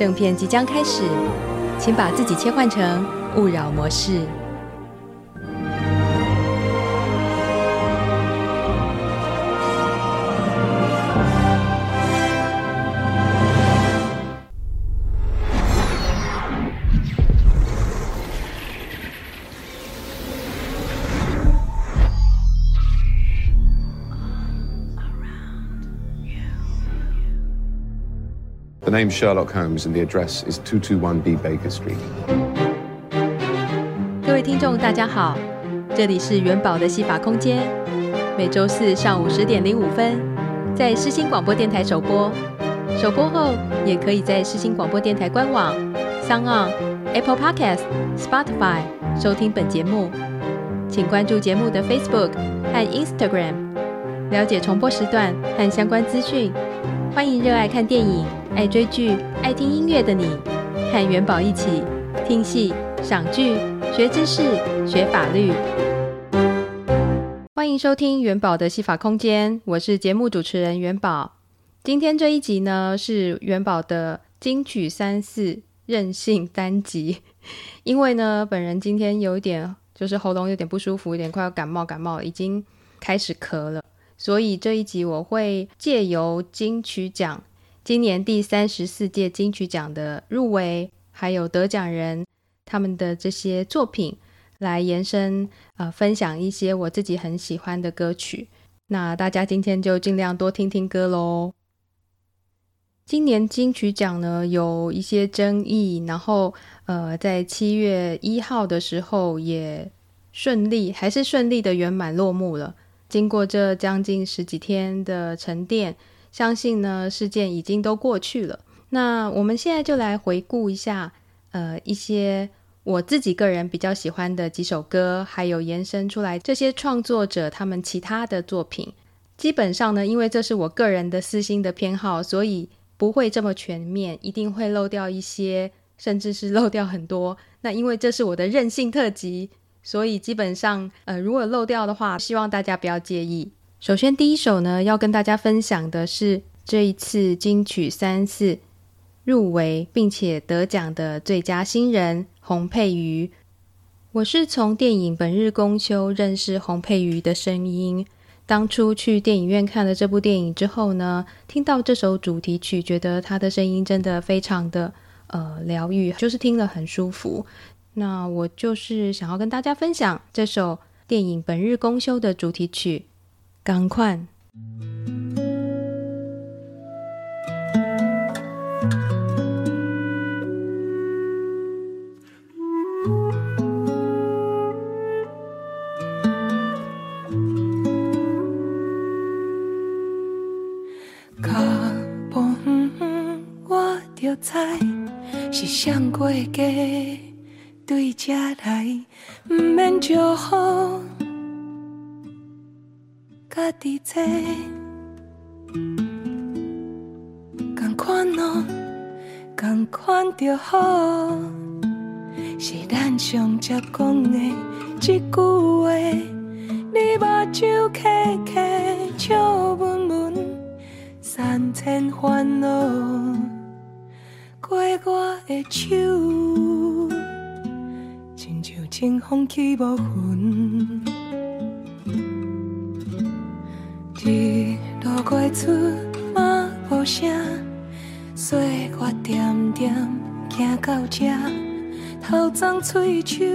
正片即将开始，请把自己切换成勿扰模式。I'm Sherlock Holmes and the address is 221B Baker Street. 各位听众，大家好，这里是元宝的戏法空间，每周四上午十点零五分在世新广播电台首播，首播后也可以在世新广播电台官网、SoundOn、Apple Podcast、Spotify 收听本节目。请关注节目的 Facebook 和 Instagram，了解重播时段和相关资讯。欢迎热爱看电影、爱追剧、爱听音乐的你，和元宝一起听戏、赏剧、学知识、学法律。欢迎收听元宝的戏法空间，我是节目主持人元宝。今天这一集呢，是元宝的金曲三四任性单集，因为呢，本人今天有点就是喉咙有点不舒服，有点快要感冒，感冒已经开始咳了。所以这一集我会借由金曲奖今年第三十四届金曲奖的入围，还有得奖人他们的这些作品来延伸，呃，分享一些我自己很喜欢的歌曲。那大家今天就尽量多听听歌喽。今年金曲奖呢有一些争议，然后呃，在七月一号的时候也顺利，还是顺利的圆满落幕了。经过这将近十几天的沉淀，相信呢事件已经都过去了。那我们现在就来回顾一下，呃，一些我自己个人比较喜欢的几首歌，还有延伸出来这些创作者他们其他的作品。基本上呢，因为这是我个人的私心的偏好，所以不会这么全面，一定会漏掉一些，甚至是漏掉很多。那因为这是我的任性特辑。所以基本上，呃，如果漏掉的话，希望大家不要介意。首先，第一首呢，要跟大家分享的是这一次金曲三四入围并且得奖的最佳新人洪佩瑜。我是从电影《本日公休》认识洪佩瑜的声音。当初去电影院看了这部电影之后呢，听到这首主题曲，觉得他的声音真的非常的呃疗愈，就是听了很舒服。那我就是想要跟大家分享这首电影《本日公休》的主题曲《仝款》。脚步远远，我就知是上过界。家己做，仝款哦，仝款就好，是咱上接讲的一句话。你目睭开开，笑纹纹，三千烦恼过我的手。亲像清风起无痕，一路过出马无声，岁月点点行到这，头脏喙须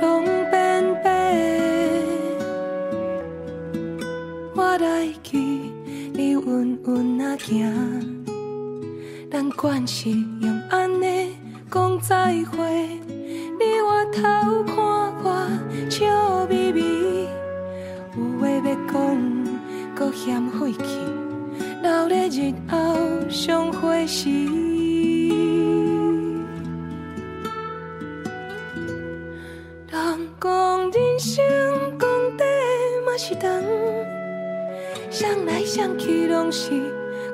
拢变白。我来去你稳稳啊行，咱关系来相去拢是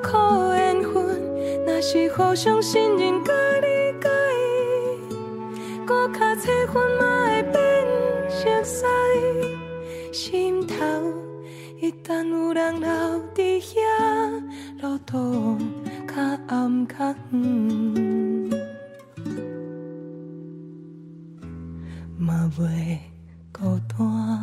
苦缘分，若是互相信任甲理解，搁较册份嘛会变熟悉，心头一旦有人留伫遐，路途较暗较远，嘛袂孤单。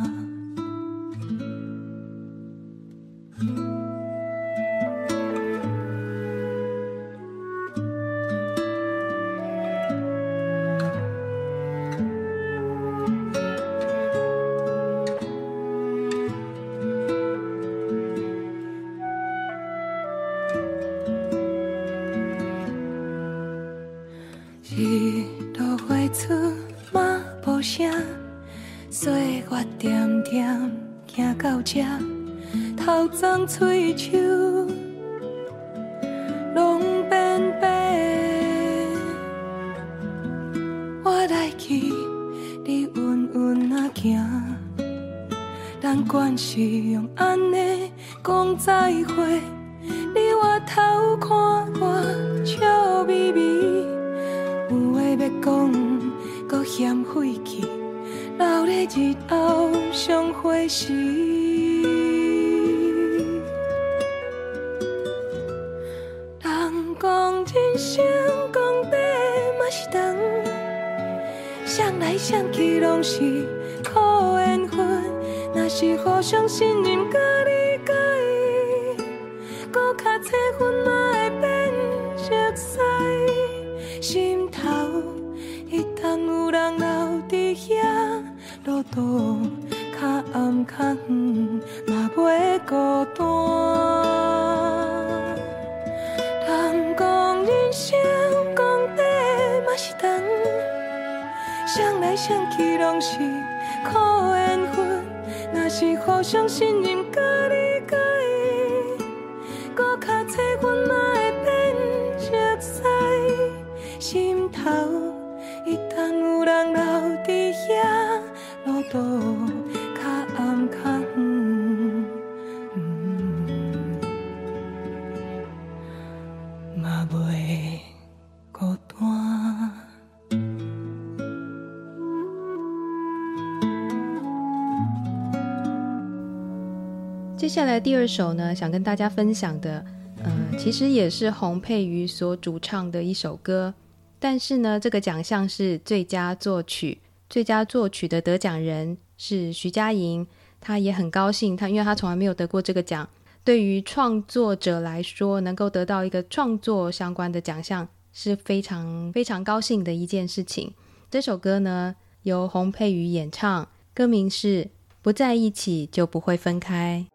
接下来第二首呢，想跟大家分享的，呃，其实也是洪佩瑜所主唱的一首歌，但是呢，这个奖项是最佳作曲，最佳作曲的得奖人是徐佳莹，她也很高兴，她因为她从来没有得过这个奖，对于创作者来说，能够得到一个创作相关的奖项是非常非常高兴的一件事情。这首歌呢，由洪佩瑜演唱，歌名是《不在一起就不会分开》。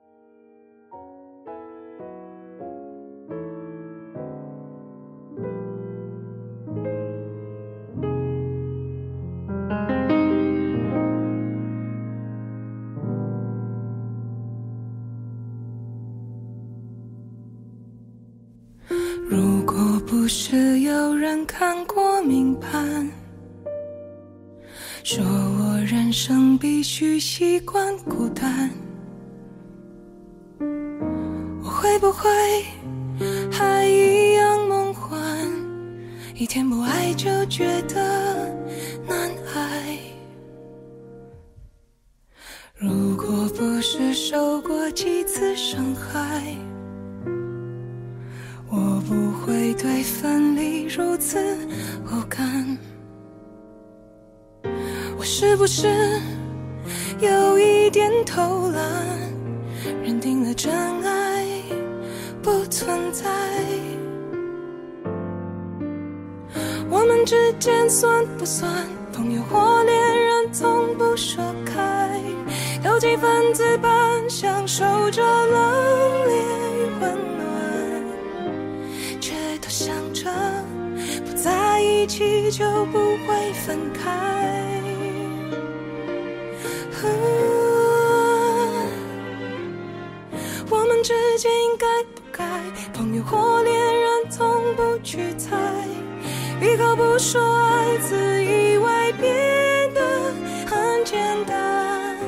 是有人看过命盘，说我人生必须习惯孤单，我会不会还一样梦幻？一天不爱就觉得难挨。如果不是受过几次伤害。对分离如此无感，我是不是有一点偷懒，认定了真爱不存在？我们之间算不算朋友或恋人？从不说开，有几分自伴，享受着冷冽起就不会分开。我们之间应该不该朋友或恋人，从不去猜。闭口不说爱，自以为变得很简单。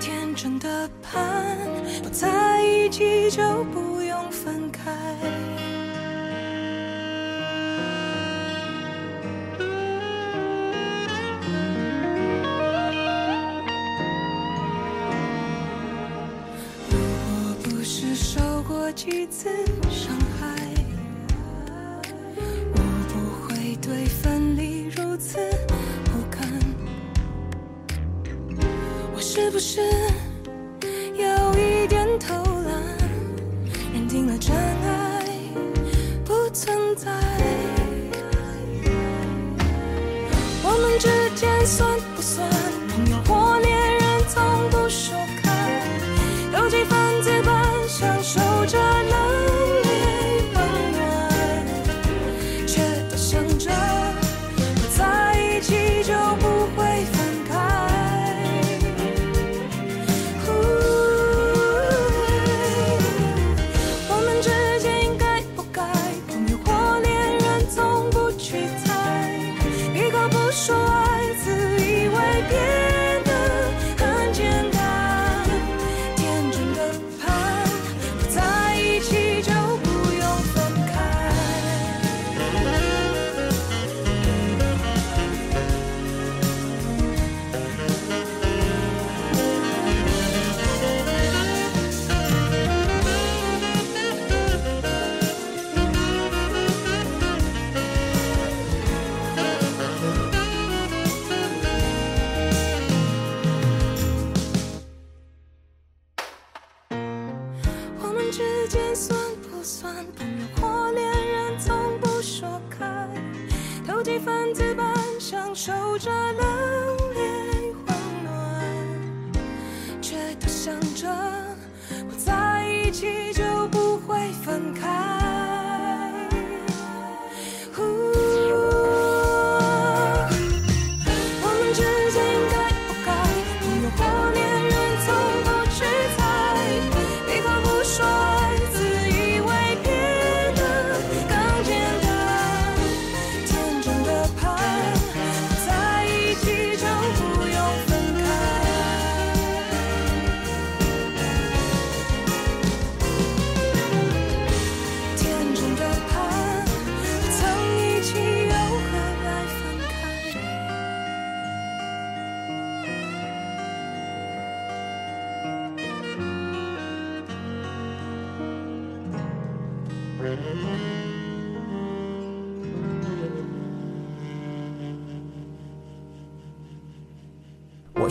天真的盼，不在一起就不几次伤害，我不会对分离如此不堪。我是不是有一点偷懒，认定了真爱不存在？我们之间算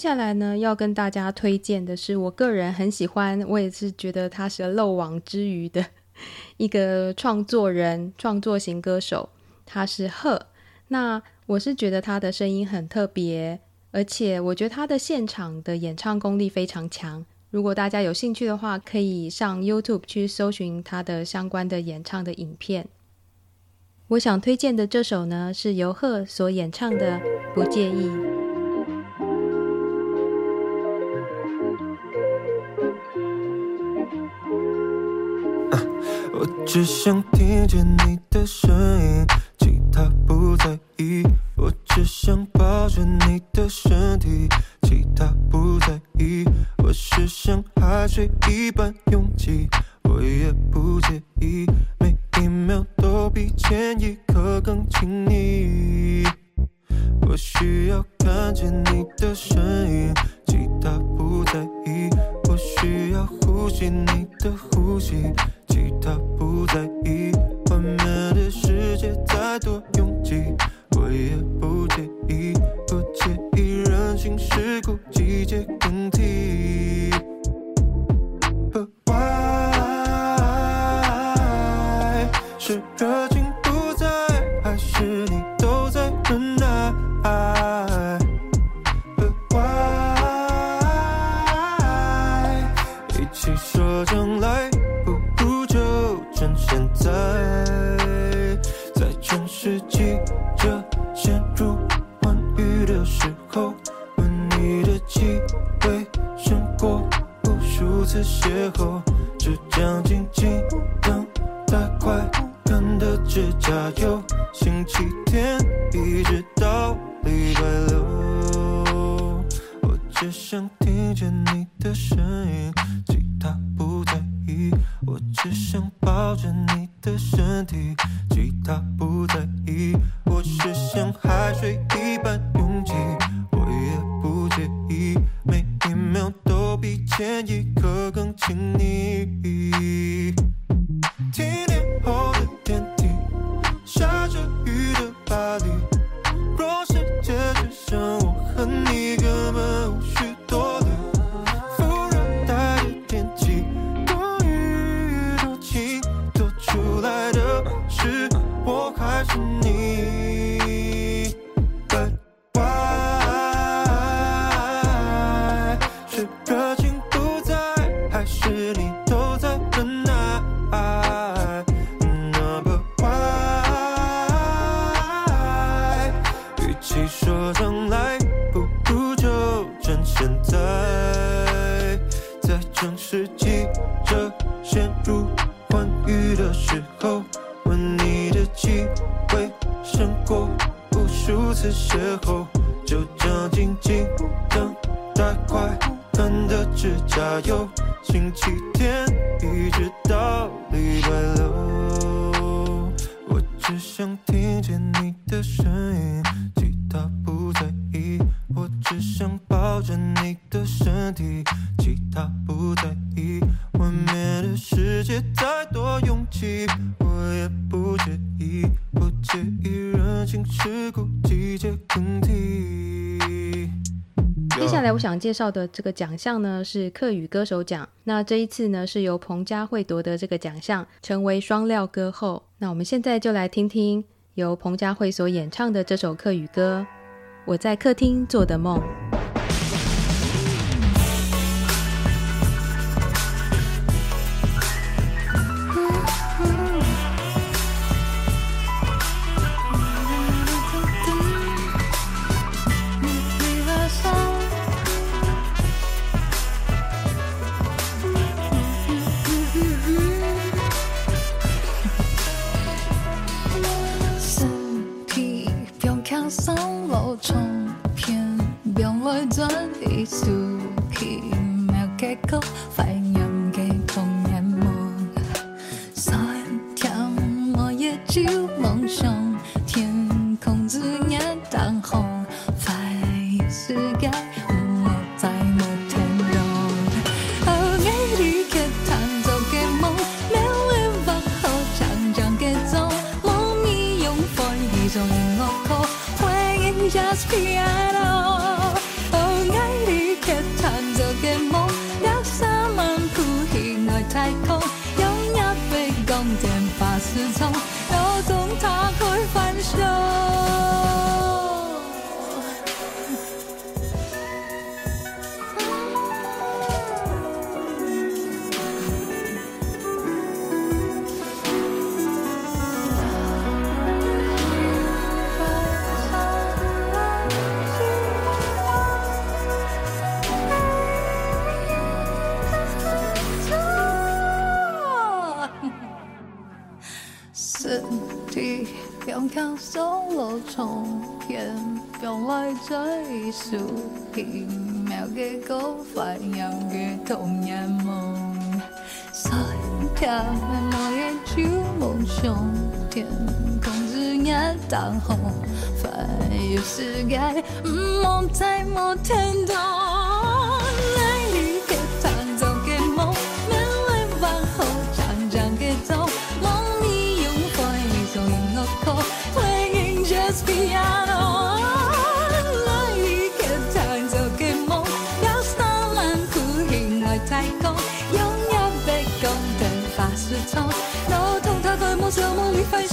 接下来呢，要跟大家推荐的是我个人很喜欢，我也是觉得他是漏网之鱼的一个创作人、创作型歌手，他是贺。那我是觉得他的声音很特别，而且我觉得他的现场的演唱功力非常强。如果大家有兴趣的话，可以上 YouTube 去搜寻他的相关的演唱的影片。我想推荐的这首呢，是由贺所演唱的《不介意》。只想听见你的声音，其他不在意。我只想抱着你的身体，其他不在意。我是像海水一般拥挤，我也不介意。每一秒都比前一刻更亲密。我需要看见你的身影，其他不在意。我需要呼吸你的呼吸。其他不在意，外面的世界太多拥挤，我也不介意，不介意人情世故，季节更替。介绍的这个奖项呢，是客语歌手奖。那这一次呢，是由彭佳慧夺得这个奖项，成为双料歌后。那我们现在就来听听由彭佳慧所演唱的这首客语歌《我在客厅做的梦》。唱片、表外转艺术品、猫盖狗、凡数奇妙嘅歌，发扬嘅童年梦，酸甜美丽嘅旧梦想，天空之眼当红，环游世界，梦在摩天轮。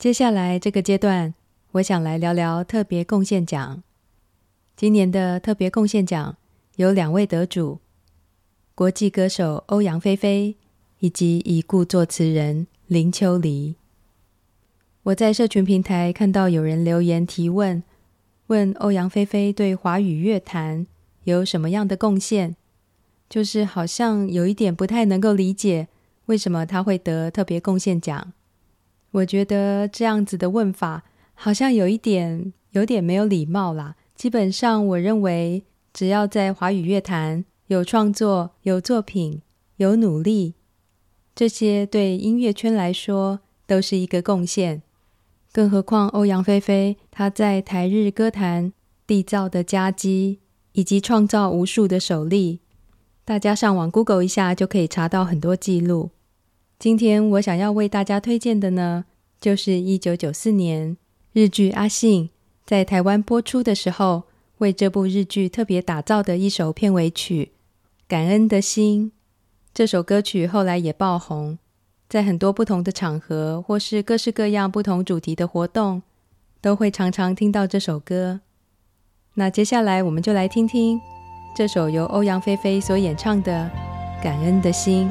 接下来这个阶段，我想来聊聊特别贡献奖。今年的特别贡献奖有两位得主：国际歌手欧阳菲菲以及已故作词人林秋离。我在社群平台看到有人留言提问，问欧阳菲菲对华语乐坛有什么样的贡献？就是好像有一点不太能够理解，为什么她会得特别贡献奖。我觉得这样子的问法好像有一点有点没有礼貌啦。基本上，我认为只要在华语乐坛有创作、有作品、有努力，这些对音乐圈来说都是一个贡献。更何况欧阳菲菲她在台日歌坛缔造的佳绩，以及创造无数的首例，大家上网 Google 一下就可以查到很多记录。今天我想要为大家推荐的呢，就是一九九四年日剧《阿信》在台湾播出的时候，为这部日剧特别打造的一首片尾曲《感恩的心》。这首歌曲后来也爆红，在很多不同的场合或是各式各样不同主题的活动，都会常常听到这首歌。那接下来我们就来听听这首由欧阳菲菲所演唱的《感恩的心》。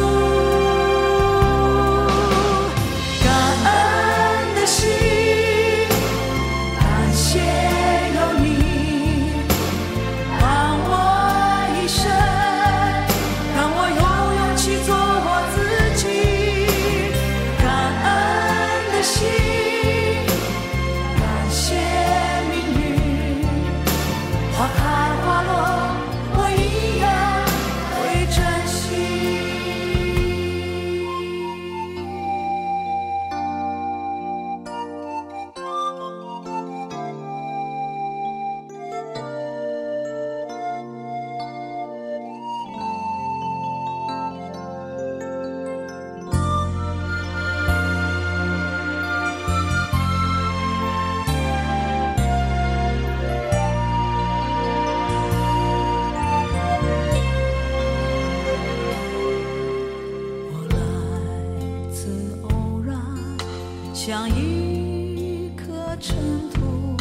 像一颗尘土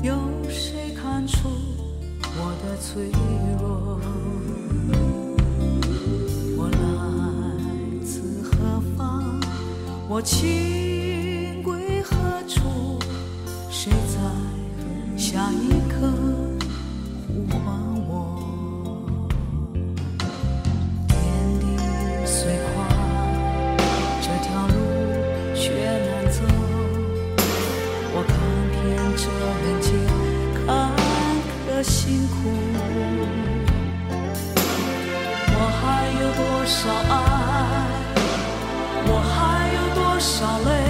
有谁看出我的脆弱我来自何方我情归何处谁在下一少泪。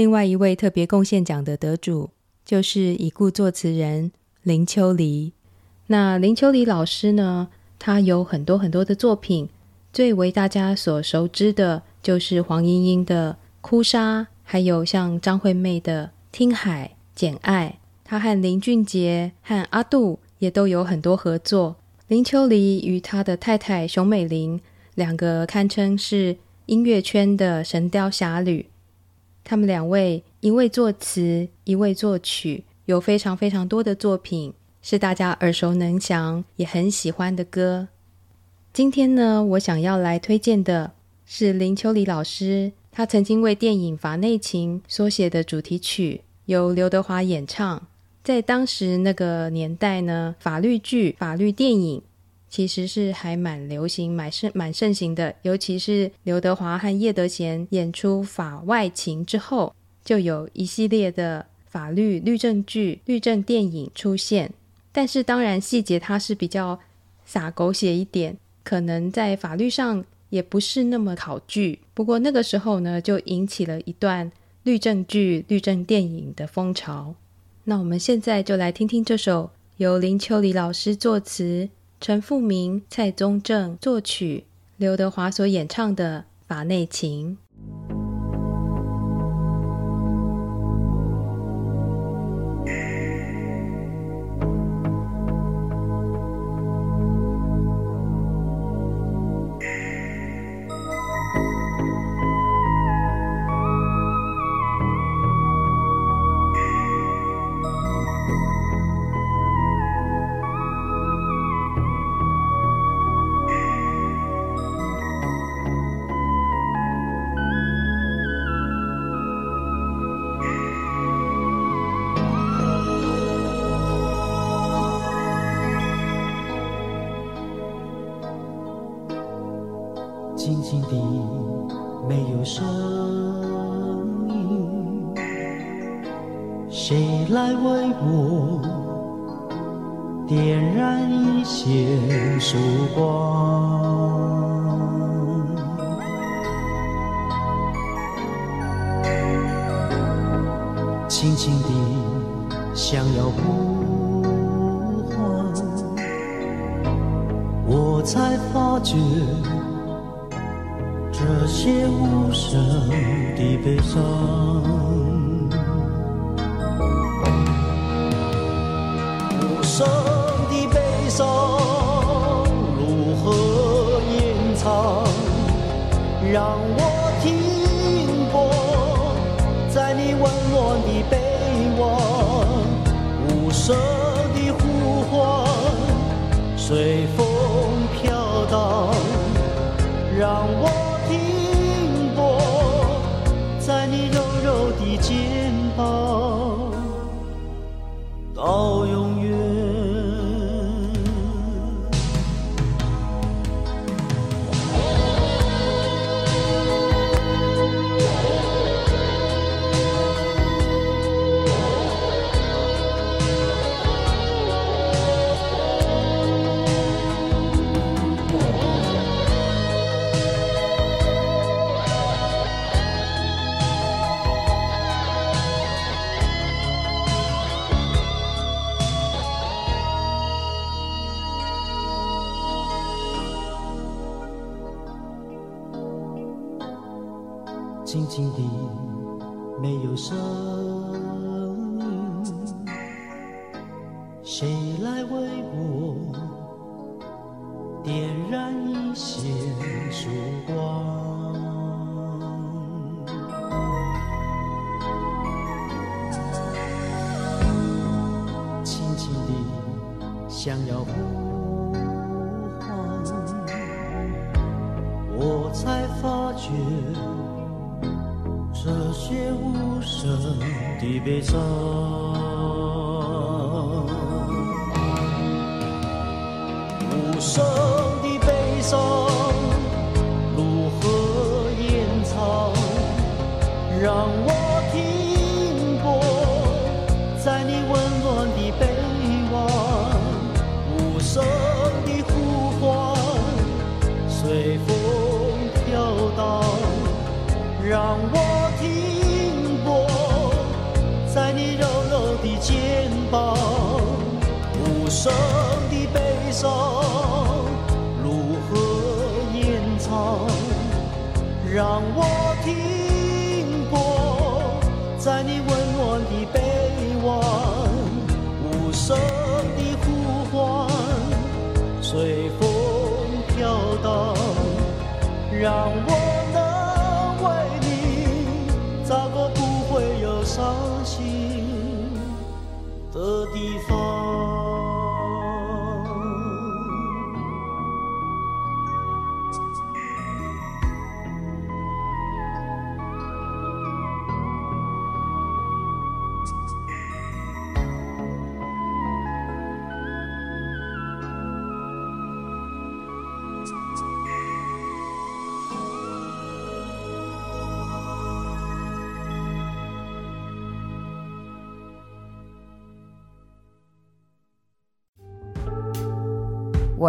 另外一位特别贡献奖的得主就是已故作词人林秋离。那林秋离老师呢，他有很多很多的作品，最为大家所熟知的就是黄莺莺的《哭砂》，还有像张惠妹的《听海》《简爱》。他和林俊杰和阿杜也都有很多合作。林秋离与他的太太熊美玲两个堪称是音乐圈的神雕侠侣。他们两位，一位作词，一位作曲，有非常非常多的作品是大家耳熟能详，也很喜欢的歌。今天呢，我想要来推荐的是林秋离老师，他曾经为电影《法内情》所写的主题曲，由刘德华演唱。在当时那个年代呢，法律剧、法律电影其实是还蛮流行、蛮盛、蛮盛行的。尤其是刘德华和叶德娴演出《法外情》之后，就有一系列的法律律政剧、律政电影出现。但是当然细节它是比较洒狗血一点，可能在法律上也不是那么考据。不过那个时候呢，就引起了一段律政剧、律政电影的风潮。那我们现在就来听听这首由林秋离老师作词、陈复明、蔡宗正作曲、刘德华所演唱的《法内情》。无声的呼唤，随。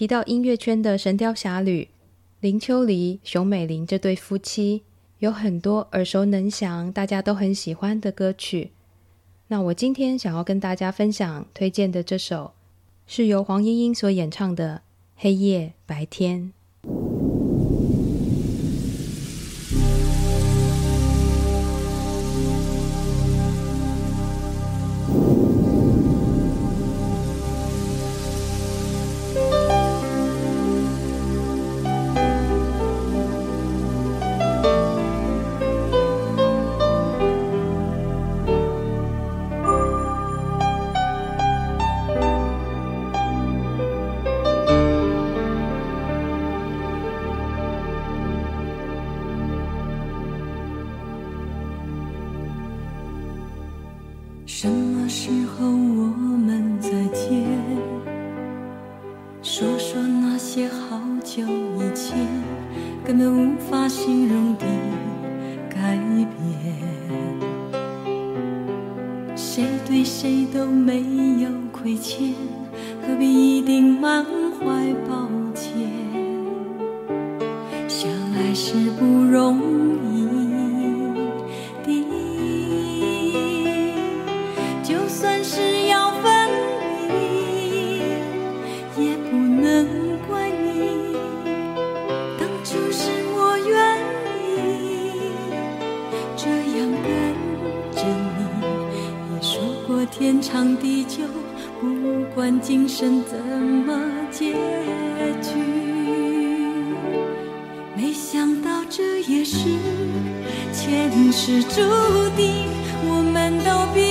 提到音乐圈的《神雕侠侣》，林秋离、熊美玲这对夫妻有很多耳熟能详、大家都很喜欢的歌曲。那我今天想要跟大家分享推荐的这首，是由黄莺莺所演唱的《黑夜白天》。天长地久不管今生怎么结局。没想到这也是前世注定我们都必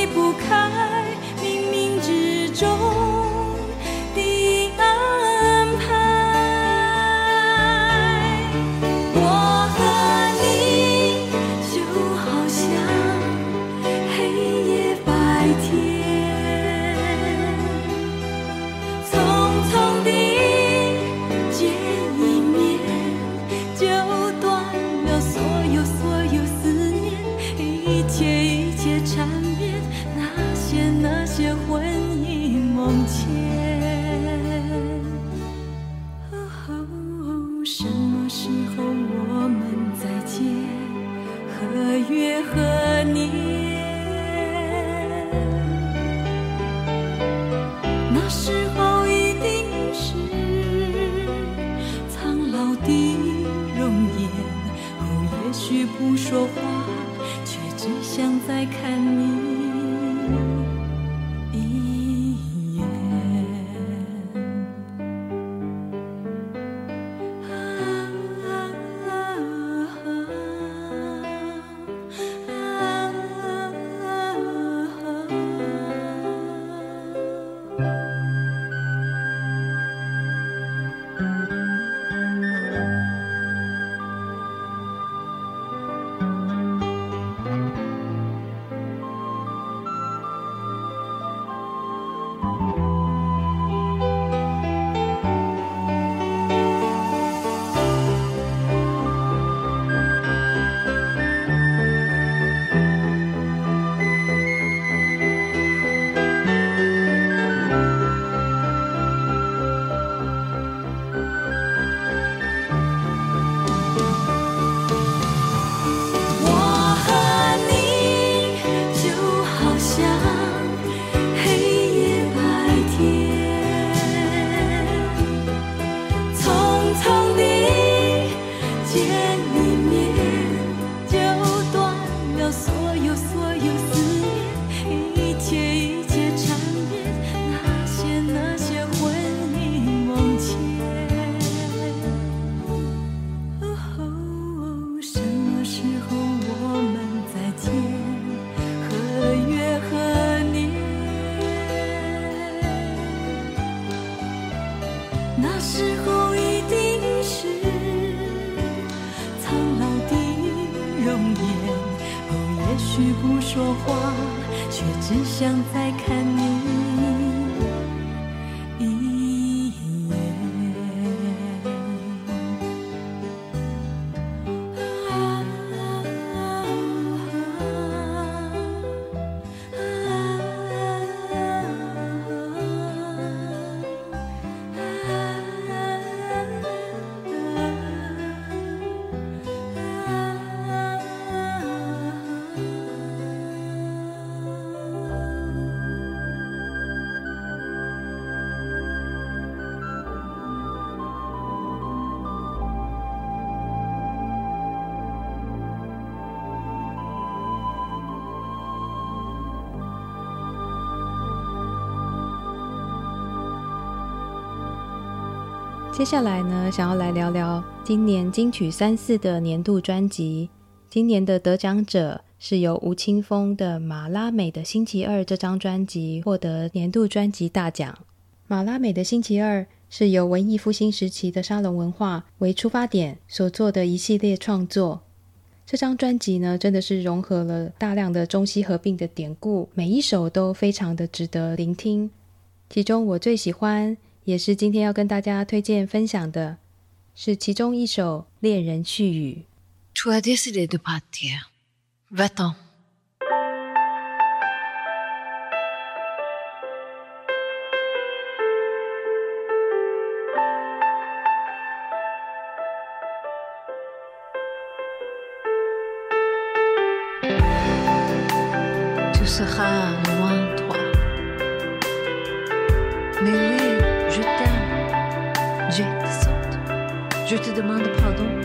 说话接下来呢，想要来聊聊今年金曲三四的年度专辑。今年的得奖者是由吴青峰的《马拉美的星期二》这张专辑获得年度专辑大奖。《马拉美的星期二》是由文艺复兴时期的沙龙文化为出发点所做的一系列创作。这张专辑呢，真的是融合了大量的中西合并的典故，每一首都非常的值得聆听。其中我最喜欢。也是今天要跟大家推荐分享的，是其中一首《恋人絮语》。Te demande pardon, tâche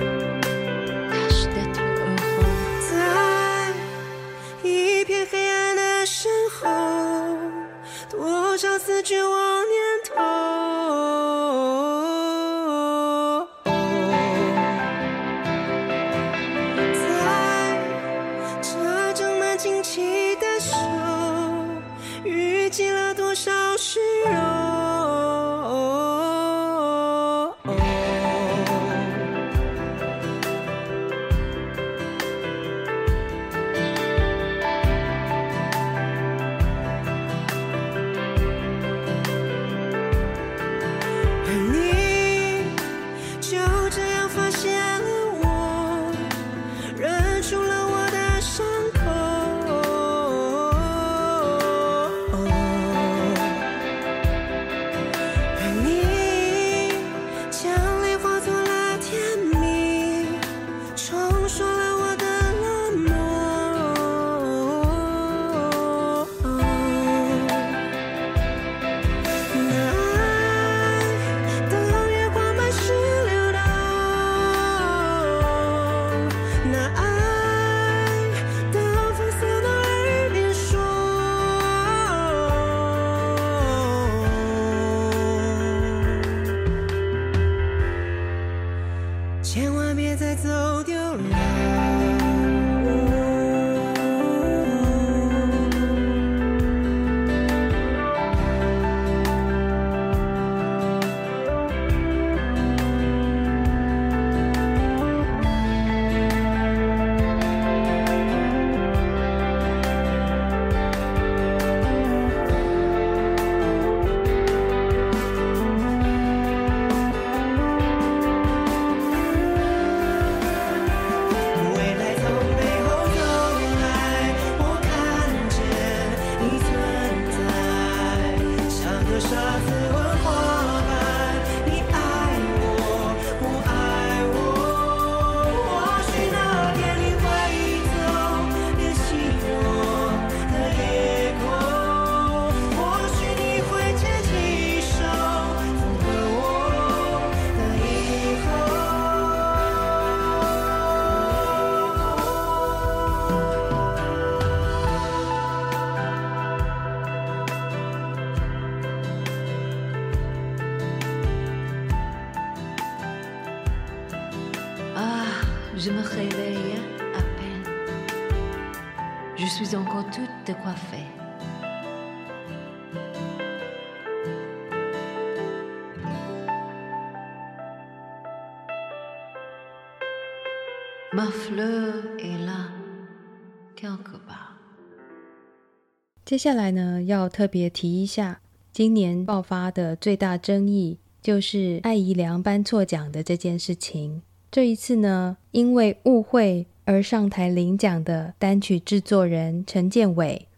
接下来呢，要特别提一下，今年爆发的最大争议就是艾怡良颁错奖的这件事情。这一次呢，因为误会而上台领奖的单曲制作人陈建伟，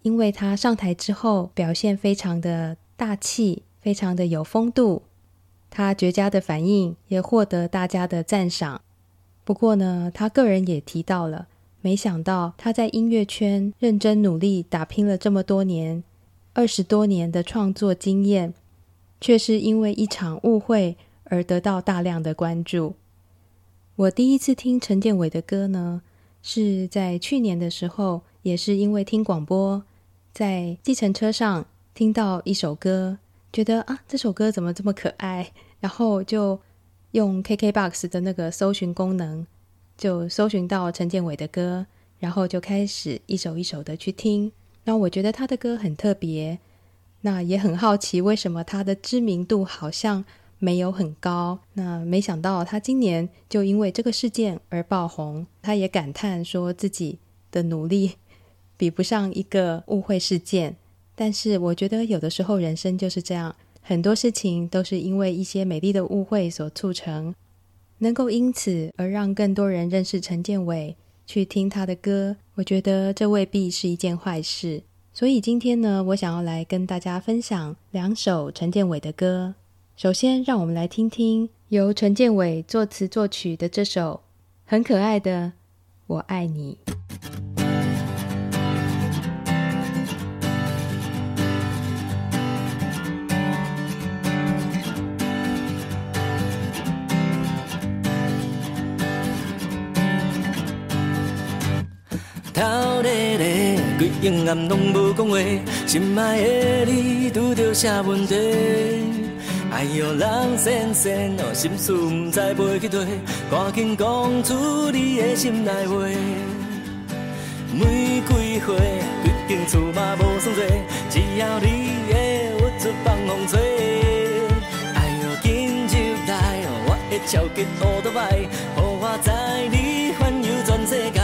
因为他上台之后表现非常的大气，非常的有风度，他绝佳的反应也获得大家的赞赏。不过呢，他个人也提到了，没想到他在音乐圈认真努力打拼了这么多年，二十多年的创作经验，却是因为一场误会而得到大量的关注。我第一次听陈建伟的歌呢，是在去年的时候，也是因为听广播，在计程车上听到一首歌，觉得啊，这首歌怎么这么可爱，然后就。用 KKBOX 的那个搜寻功能，就搜寻到陈建伟的歌，然后就开始一首一首的去听。那我觉得他的歌很特别，那也很好奇为什么他的知名度好像没有很高。那没想到他今年就因为这个事件而爆红。他也感叹说自己的努力比不上一个误会事件，但是我觉得有的时候人生就是这样。很多事情都是因为一些美丽的误会所促成，能够因此而让更多人认识陈建伟，去听他的歌，我觉得这未必是一件坏事。所以今天呢，我想要来跟大家分享两首陈建伟的歌。首先，让我们来听听由陈建伟作词作曲的这首很可爱的《我爱你》。偷咧咧，规昏暗拢无讲话，心爱的你拄着啥问题？哎哟，人生生哦，心事毋知飞去佗，赶紧讲出你的心内话。玫瑰花，规间厝嘛无算多，只要你会捂出放风吹。哎哟，紧入来哦，我会超级乌托邦，予我知你环游全世界。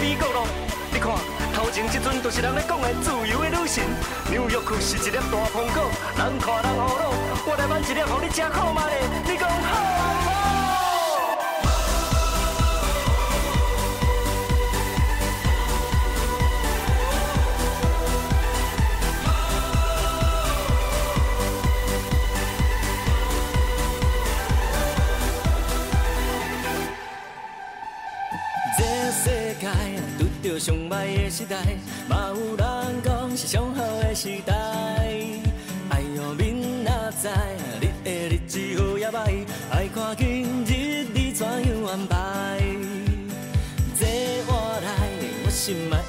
美国咯，你看。头前这阵就是人咧讲的自由的女神，纽约区是一粒大苹果，人看人好恼，我来买一粒，给你吃看觅咧，你讲好？着上歹的时代，嘛有人讲是上好的时代。哎哟，明仔载，你的日子好也歹，爱看今日你怎样安排。这我来，我心爱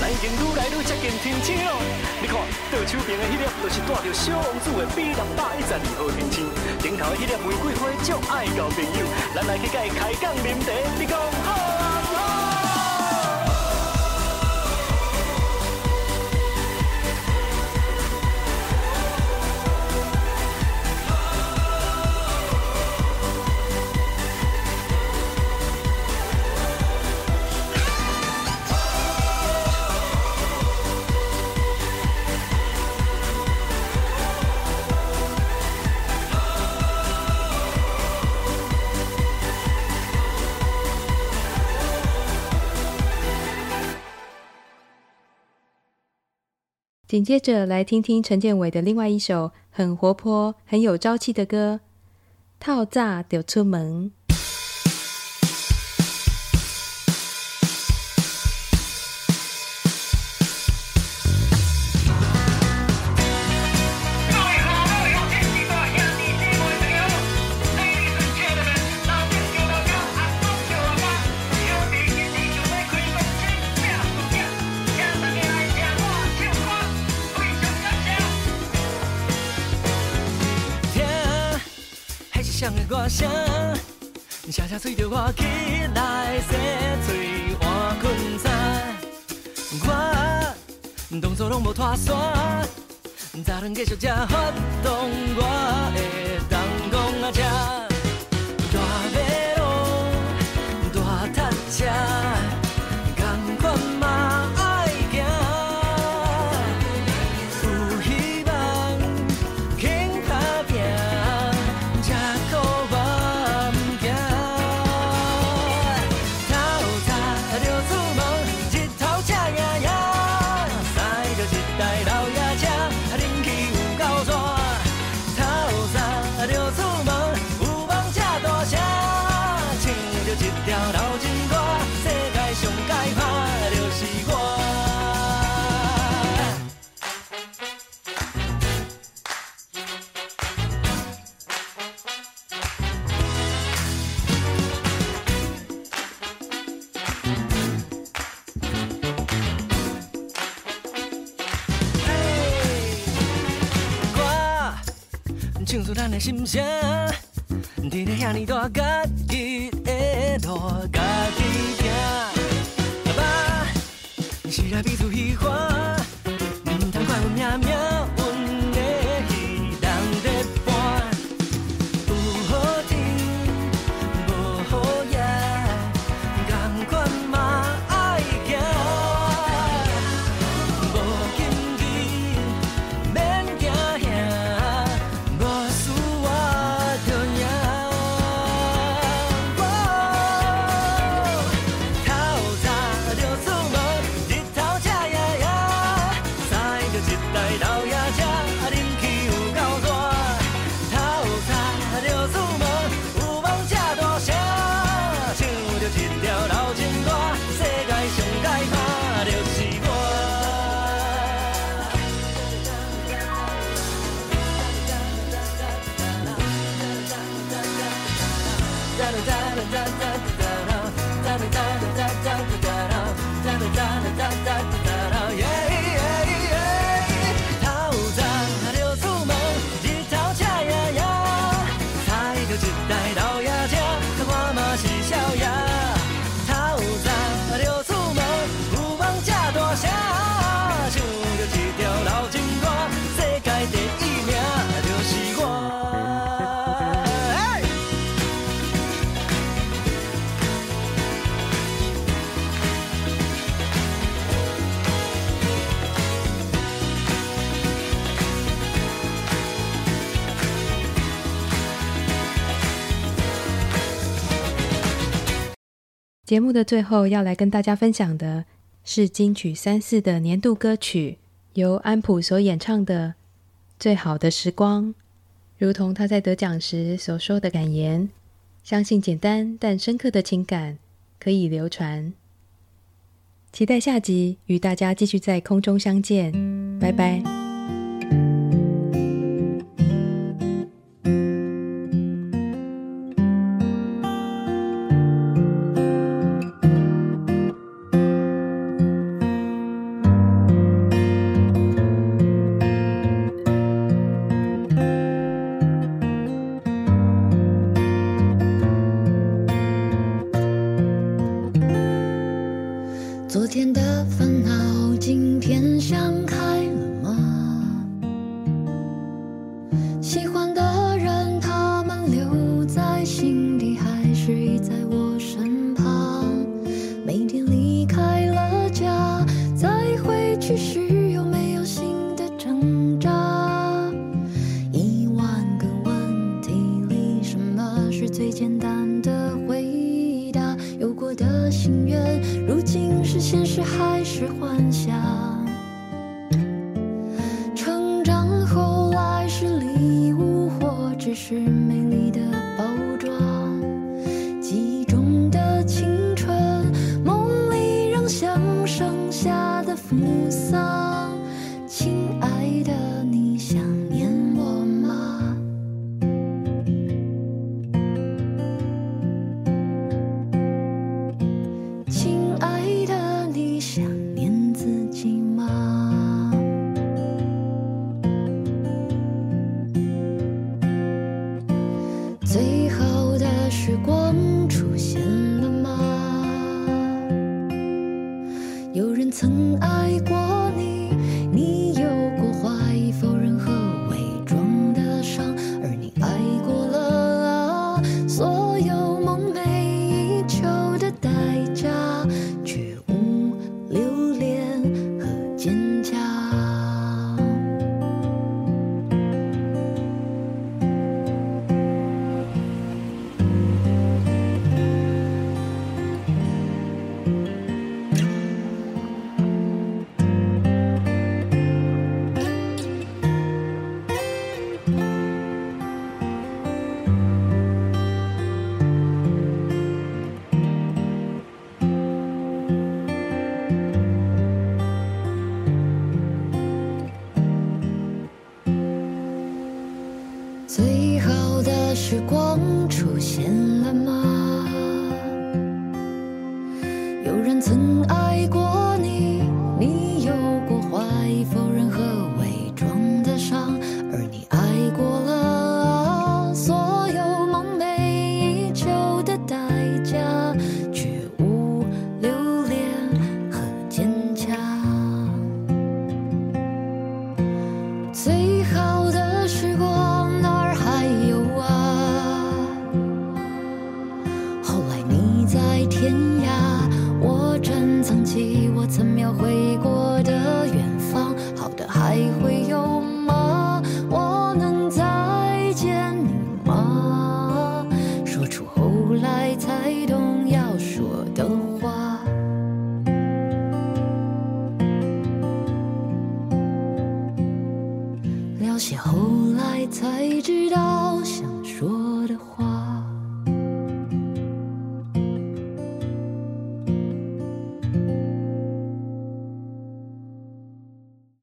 咱已经愈来愈接近天星了，你看，左手边的迄粒，就是带着小王子的 B 六百一十二号天星。顶头的迄粒玫瑰花，足爱交朋友，咱来去甲伊开讲啉茶，你讲好？紧接着来听听陈建伟的另外一首很活泼、很有朝气的歌，《套炸丢出门》。声声催着我起来洗嘴换裙衫。我动作拢无拖沙，早顿继续吃发动我的节目的最后要来跟大家分享的是金曲三四的年度歌曲，由安溥所演唱的《最好的时光》，如同他在得奖时所说的感言：“相信简单但深刻的情感可以流传。”期待下集与大家继续在空中相见，拜拜。